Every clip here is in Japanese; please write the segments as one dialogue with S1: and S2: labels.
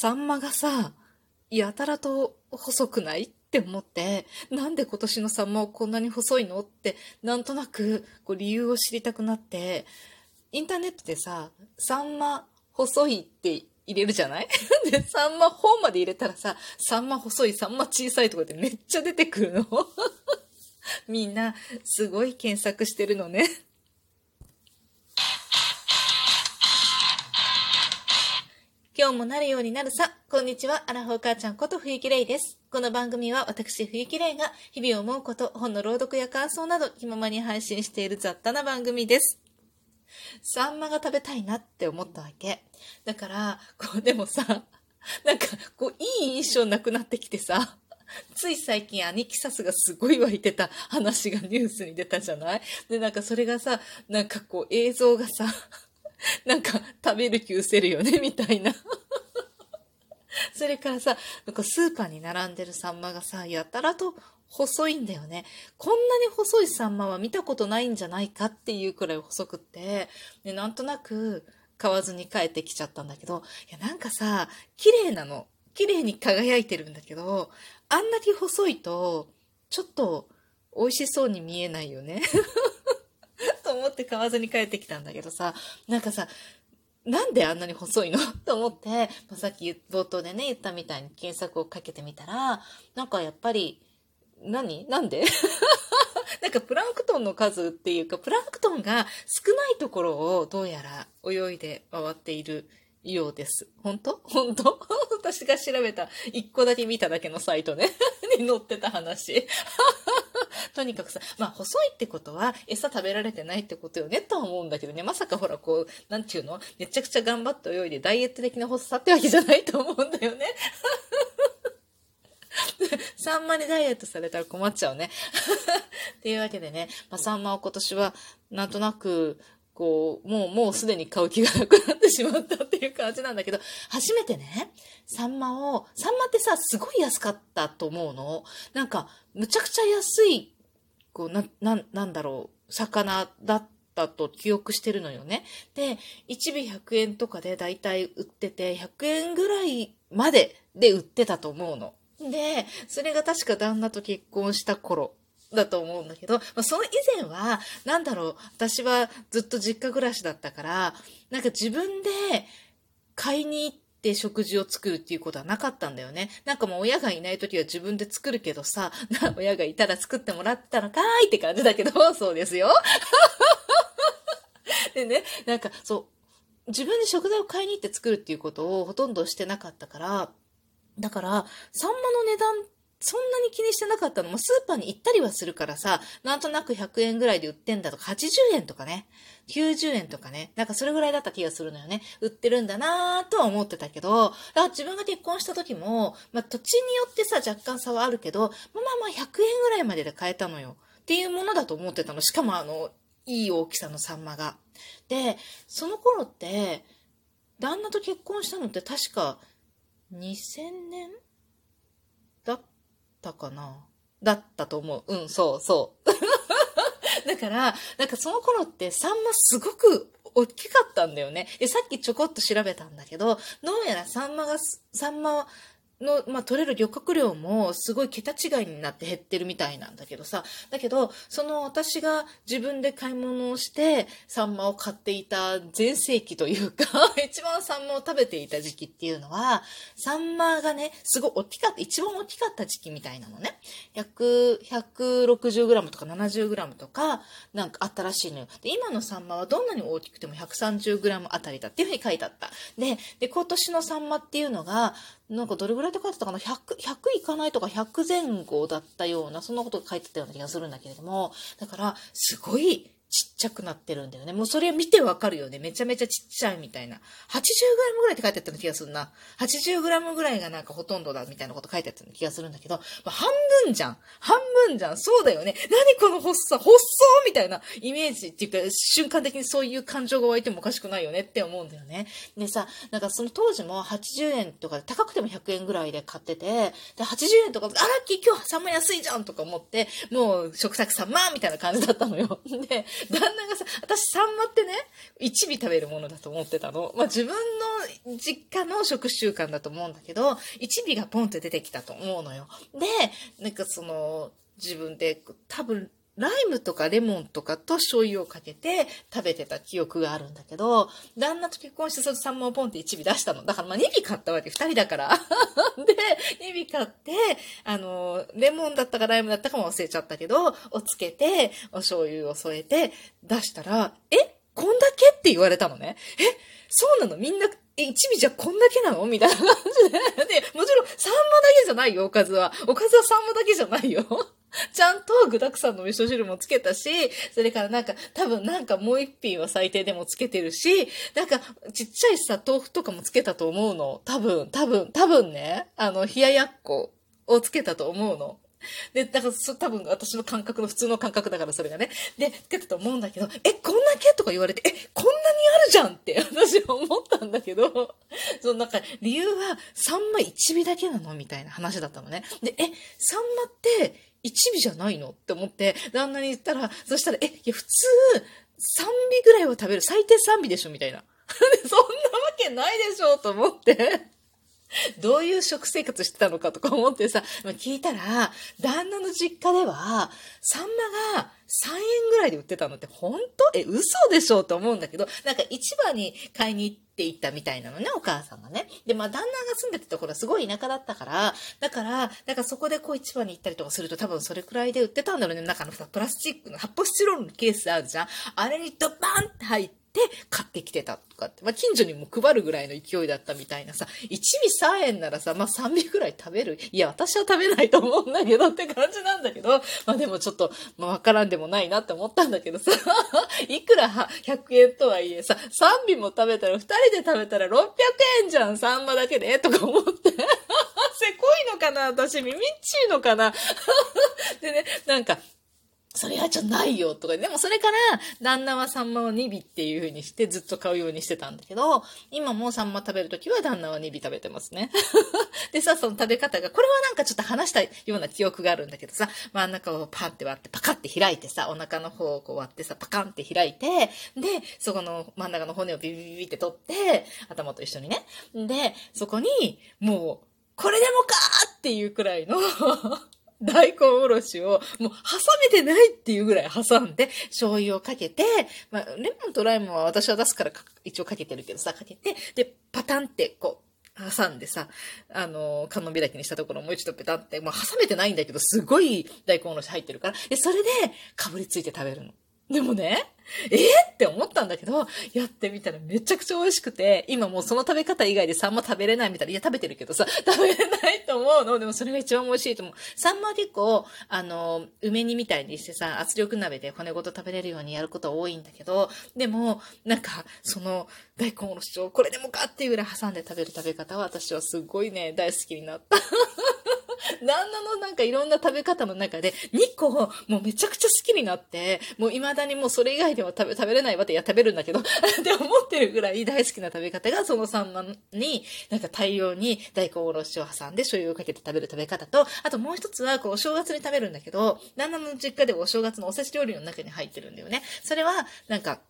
S1: サンマがさ、やたらと細くないって思って、なんで今年のサンマをこんなに細いのって、なんとなくこう理由を知りたくなって、インターネットでさ、サンマ細いって入れるじゃない？で、サンマ本まで入れたらさ、サンマ細い、サンマ小さいとかってめっちゃ出てくるの。みんな、すごい検索してるのね。今日もなるようになるさ。こんにちは。アラフォー母ちゃんこと冬木玲です。この番組は私冬木玲が日々思うこと、本の朗読や感想など気ままに配信している雑多な番組です。サンマが食べたいなって思ったわけ。だから、こう、でもさ、なんか、こう、いい印象なくなってきてさ、つい最近アニキサスがすごい湧いてた話がニュースに出たじゃない？で、なんかそれがさ、なんかこう映像がさ、なんか食べる気失せるよね、みたいな。それからさ、なんかスーパーに並んでるサンマがさ、やたらと細いんだよね。こんなに細いサンマは見たことないんじゃないかっていうくらい細くって、でなんとなく買わずに帰ってきちゃったんだけど、いやなんかさ、綺麗なの。綺麗に輝いてるんだけど、あんなに細いと、ちょっと美味しそうに見えないよね。と思って買わずに帰ってきたんだけどさ、なんかさ、なんであんなに細いの？と思って、まあ、さっき冒頭でね、言ったみたいに検索をかけてみたら、なんかやっぱり、何？なんで？なんかプランクトンの数っていうか、プランクトンが少ないところをどうやら泳いで回っているようです。本当？本当？私が調べた一個だけ見ただけのサイトね。に載ってた話。とにかくさ、まあ細いってことは餌食べられてないってことよねとは思うんだけどね。まさかほらこう、なんていうの？めちゃくちゃ頑張って泳いでダイエット的な細さってわけじゃないと思うんだよね。サンマにダイエットされたら困っちゃうね。っていうわけでね、まあ、サンマを今年はなんとなくこう、もう、もうすでに買う気がなくなってしまったっていう感じなんだけど、初めてね、サンマを、サンマってさ、すごい安かったと思うの。なんか、むちゃくちゃ安い、こう、な、な、なんだろう、魚だったと記憶してるのよね。で、1尾100円とかでだいたい売ってて、100円ぐらいまでで売ってたと思うの。で、それが確か旦那と結婚した頃だと思うんだけど、まあ、その以前は、なんだろう、私はずっと実家暮らしだったから、なんか自分で買いに行って食事を作るっていうことはなかったんだよね。なんかもう親がいない時は自分で作るけどさ、親がいたら作ってもらってたのかーいって感じだけど、そうですよ。でね、なんかそう、自分で食材を買いに行って作るっていうことをほとんどしてなかったから、だから、サンマの値段そんなに気にしてなかったのも、スーパーに行ったりはするからさ、なんとなく100円ぐらいで売ってんだとか、80円とかね、90円とかね、なんかそれぐらいだった気がするのよね。売ってるんだなぁとは思ってたけど、だ自分が結婚した時も、まあ土地によってさ、若干差はあるけど、まあまあ100円ぐらいまでで買えたのよ。っていうものだと思ってたの。しかもあの、いい大きさのサンマが。で、その頃って、旦那と結婚したのって確か2000年だったたかなだったと思う。うん、そうそう。だから、なんかその頃ってサンマすごく大きかったんだよね。で、さっきちょこっと調べたんだけど、どうやらサンマが、サンマの、まあ、取れる漁獲量もすごい桁違いになって減ってるみたいなんだけどさ。だけど、その私が自分で買い物をして、サンマを買っていた全盛期というか 一番サンマを食べていた時期っていうのは、サンマがね、すごい大きかった、一番大きかった時期みたいなのね。100、160g とか 70g とか、なんかあったらしいのよ。で、今のサンマはどんなに大きくても 130g あたりだっていうふうに書いてあった。で、で、今年のサンマっていうのが、なんかどれぐらいって書いてたかな ?100、100いかないとか100前後だったような、そんなことが書いてたような気がするんだけれども、だから、すごいちっちゃくなってるんだよね。もうそれ見てわかるよね。めちゃめちゃちっちゃいみたいな。80g ぐらいって書いてあったような気がするな。80g ぐらいがなんかほとんどだみたいなこと書いてあったような気がするんだけど、まあ、半分じゃん。半分じゃん。そうだよね。何この細さ、細みたいなイメージっていうか、瞬間的にそういう感情が湧いてもおかしくないよねって思うんだよね。でさ、なんかその当時も80円とかで高くても100円ぐらいで買ってて、で、80円とか、あ、ラッキー今日サンマ安いじゃんとか思って、もう食作サンマみたいな感じだったのよ。で、旦那がさ、私サンマってね、一尾食べるものだと思ってたの。まあ自分の実家の食習慣だと思うんだけど、一尾がポンって出てきたと思うのよ。で、なんかその、自分で多分ライムとかレモンとかと醤油をかけて食べてた記憶があるんだけど、旦那と結婚してそのサンマをポンって1尾出したの。だからまあ2尾買ったわけ、2人だから。で、2尾買って、あの、レモンだったかライムだったかも忘れちゃったけど、をつけて、お醤油を添えて出したら、えこんだけって言われたのね。えそうなの？みんな、え、一尾じゃこんだけなの？みたいな感じで。で、もちろん、サンマだけじゃないよ、おかずは。おかずはサンマだけじゃないよ。ちゃんと具沢山の味噌汁もつけたし、それからなんか、多分なんかもう一品は最低でもつけてるし、なんか、ちっちゃいさ、豆腐とかもつけたと思うの。多分、多分、多分ね、あの、冷ややっこをつけたと思うの。で、だからそ、多分私の感覚の普通の感覚だからそれがね。で、つけたと思うんだけど、え、こんだけとか言われて、え、こんなにあるじゃんって 私は思ったんだけど、そのなんか理由はサンマ1尾だけなのみたいな話だったのね。で、え、サンマって1尾じゃないのって思って、旦那に言ったら、そしたら、え、いや、普通、3尾ぐらいは食べる。最低3尾でしょみたいな。そんなわけないでしょと思って。どういう食生活してたのかとか思ってさ、聞いたら、旦那の実家では、サンマが3円ぐらいで売ってたのって本当？え、嘘でしょと思うんだけど、なんか市場に買いに行っていったみたいなのね、お母さんがね。で、まあ旦那が住んでたところはすごい田舎だったから、だから、だかそこでこう市場に行ったりとかすると多分それくらいで売ってたんだろうね。中のさ、プラスチックの発泡スチロールのケースあるじゃん。あれにドバンって入って、で、買ってきてたとかって。まあ、近所にも配るぐらいの勢いだったみたいなさ、1尾3円ならさ、まあ、3尾ぐらい食べる。いや、私は食べないと思うんだけどって感じなんだけど、まあ、でもちょっと、まあ、わからんでもないなって思ったんだけどさ、いくら100円とはいえさ、3尾も食べたら、2人で食べたら600円じゃん、サンマだけでとか思って。せこいのかな私、耳っちいのかな でね、なんか、それはちょっとないよとか、でもそれから、旦那はサンマを2尾っていう風にしてずっと買うようにしてたんだけど、今もサンマ食べるときは旦那は2尾食べてますね。でさ、その食べ方が、これはなんかちょっと話したような記憶があるんだけどさ、真ん中をパンって割って、パカって開いてさ、お腹の方をこう割ってさ、パカンって開いて、で、そこの真ん中の骨をビビビビって取って、頭と一緒にね。で、そこに、もう、これでもかーっていうくらいの 大根おろしを、もう挟めてないっていうぐらい挟んで、醤油をかけて、まあ、レモンとライムは私は出すから一応かけてるけどさ、かけて、で、パタンってこう、挟んでさ、あの、観音開きにしたところもう一度ペタンって、もう挟めてないんだけど、すごい大根おろし入ってるから、で、それで、かぶりついて食べるの。でもね、え、って思ったんだけど、やってみたらめちゃくちゃ美味しくて、今もうその食べ方以外でサンマ食べれないみたいな、いや食べてるけどさ、食べれないと思うの。でもそれが一番美味しいと思う。サンマは結構、あの、梅煮みたいにしてさ、圧力鍋で骨ごと食べれるようにやること多いんだけど、でも、なんか、その、大根おろしをこれでもかっていうぐらい挟んで食べる食べ方は私はすごいね、大好きになった。旦那のなんかいろんな食べ方の中で、2個もうめちゃくちゃ好きになって、もう未だにもうそれ以外では食べ、食べれないわって、いや食べるんだけど、って思ってるぐらい大好きな食べ方が、そのサンマに、なんか大量に大根おろしを挟んで醤油をかけて食べる食べ方と、あともう一つは、こう、お正月に食べるんだけど、旦那の実家でお正月のおせち料理の中に入ってるんだよね。それは、なんか、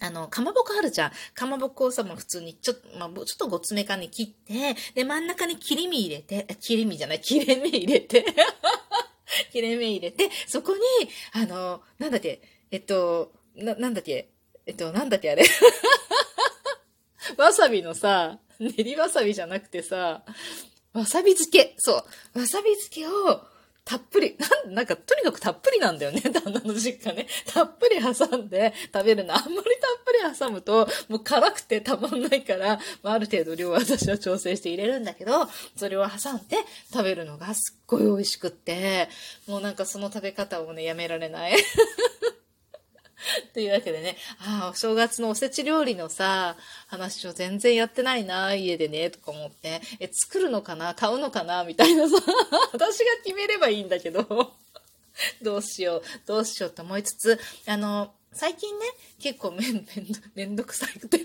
S1: あの、かまぼこあるじゃん。かまぼこをさ、まあ、普通にちょっと、まあ、ちょっとごつめかに切って、で、真ん中に切り身入れて、切り身じゃない、切れ目入れて、切れ目入れて、そこに、あの、なんだっけ、えっと、な、なんだっけ、えっと、なんだっけあれ？わさびのさ、練りわさびじゃなくてさ、わさび漬け。そう。わさび漬けを、たっぷり、なん、なんか、とにかくたっぷりなんだよね、旦那の実家ね。たっぷり挟んで食べるの。あんまりたっぷり挟むと、もう辛くてたまんないから、まあ、ある程度量は私は調整して入れるんだけど、それを挟んで食べるのがすっごい美味しくって、もうなんかその食べ方をね、やめられない。というわけでね、ああ、お正月のおせち料理のさ、話を全然やってないな、家でね、とか思って、え、作るのかな買うのかなみたいなさ、私が決めればいいんだけど、どうしよう、どうしようと思いつつ、あの、最近ね、結構めん、めんど、めんどくさくて。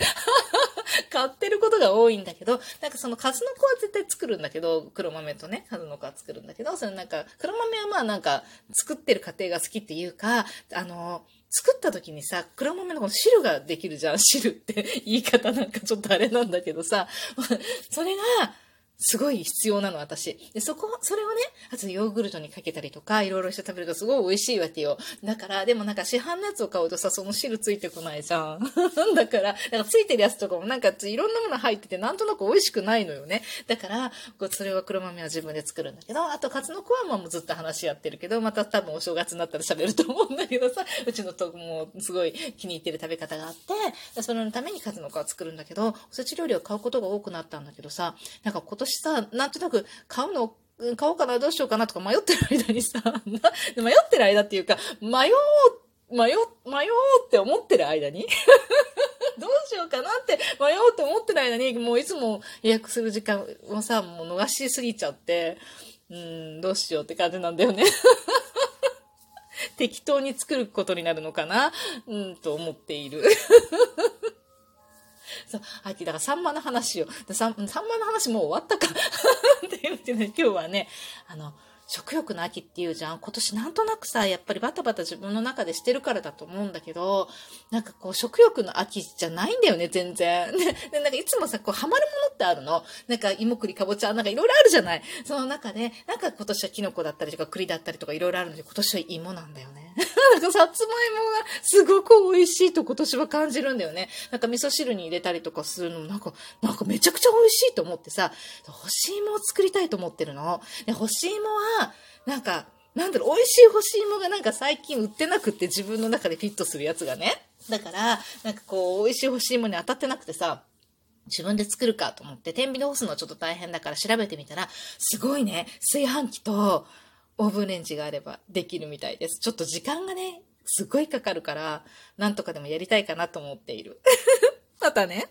S1: 買ってることが多いんだけど、なんかその数の子は絶対作るんだけど、黒豆とね、数の子は作るんだけど、そのなんか、黒豆はまあなんか、作ってる過程が好きっていうか、あの、作った時にさ、黒豆のこの汁ができるじゃん。汁って 言い方なんかちょっとあれなんだけどさ、それが、すごい必要なの、私。で、そこ、それをね、あとヨーグルトにかけたりとか、いろいろして食べるとすごい美味しいわけよ。だから、でもなんか市販のやつを買うとさ、その汁ついてこないじゃん。だから、なんかついてるやつとかもなんかいろんなもの入ってて、なんとなく美味しくないのよね。だから、こそれは黒豆は自分で作るんだけど、あと、カツノコはもうずっと話し合ってるけど、また多分お正月になったら喋ると思うんだけどさ、うちのともすごい気に入ってる食べ方があって、それのためにカツノコは作るんだけど、おせち料理を買うことが多くなったんだけどさ、なんか今年さ、なんとなく買うの買おうかな、どうしようかなとか迷ってる間にさ、迷ってる間っていうか、迷う、迷う、迷おうって思ってる間に どうしようかなって迷おうって思ってる間に、もういつも予約する時間をさ、もう逃しすぎちゃって、うん、どうしようって感じなんだよね。適当に作ることになるのかなうん、と思っている。そう、はい、だからサンマの話を、サンサンマの話もう終わったか って言ってね、今日はね、あの、食欲の秋っていうじゃん。今年なんとなくさ、やっぱりバタバタ自分の中でしてるからだと思うんだけど、なんかこう食欲の秋じゃないんだよね、全然。で、でなんかいつもさ、こうハマるものってあるの。なんか芋栗かぼちゃ、なんかいろいろあるじゃない。その中で、なんか今年はキノコだったりとか栗だったりとかいろいろあるので、今年は芋なんだよね。なんかさつまいもがすごく美味しいと今年は感じるんだよね。なんか味噌汁に入れたりとかするのもなんか、なんかめちゃくちゃ美味しいと思ってさ、干し芋を作りたいと思ってるの。で、干し芋は、なんか、なんだろう、美味しい干し芋がなんか最近売ってなくって自分の中でフィットするやつがね。だから、なんかこう、美味しい干し芋に当たってなくてさ、自分で作るかと思って、天秤で干すのはちょっと大変だから調べてみたら、すごいね、炊飯器とオーブンレンジがあればできるみたいです。ちょっと時間がね、すごいかかるから、なんとかでもやりたいかなと思っている。またね。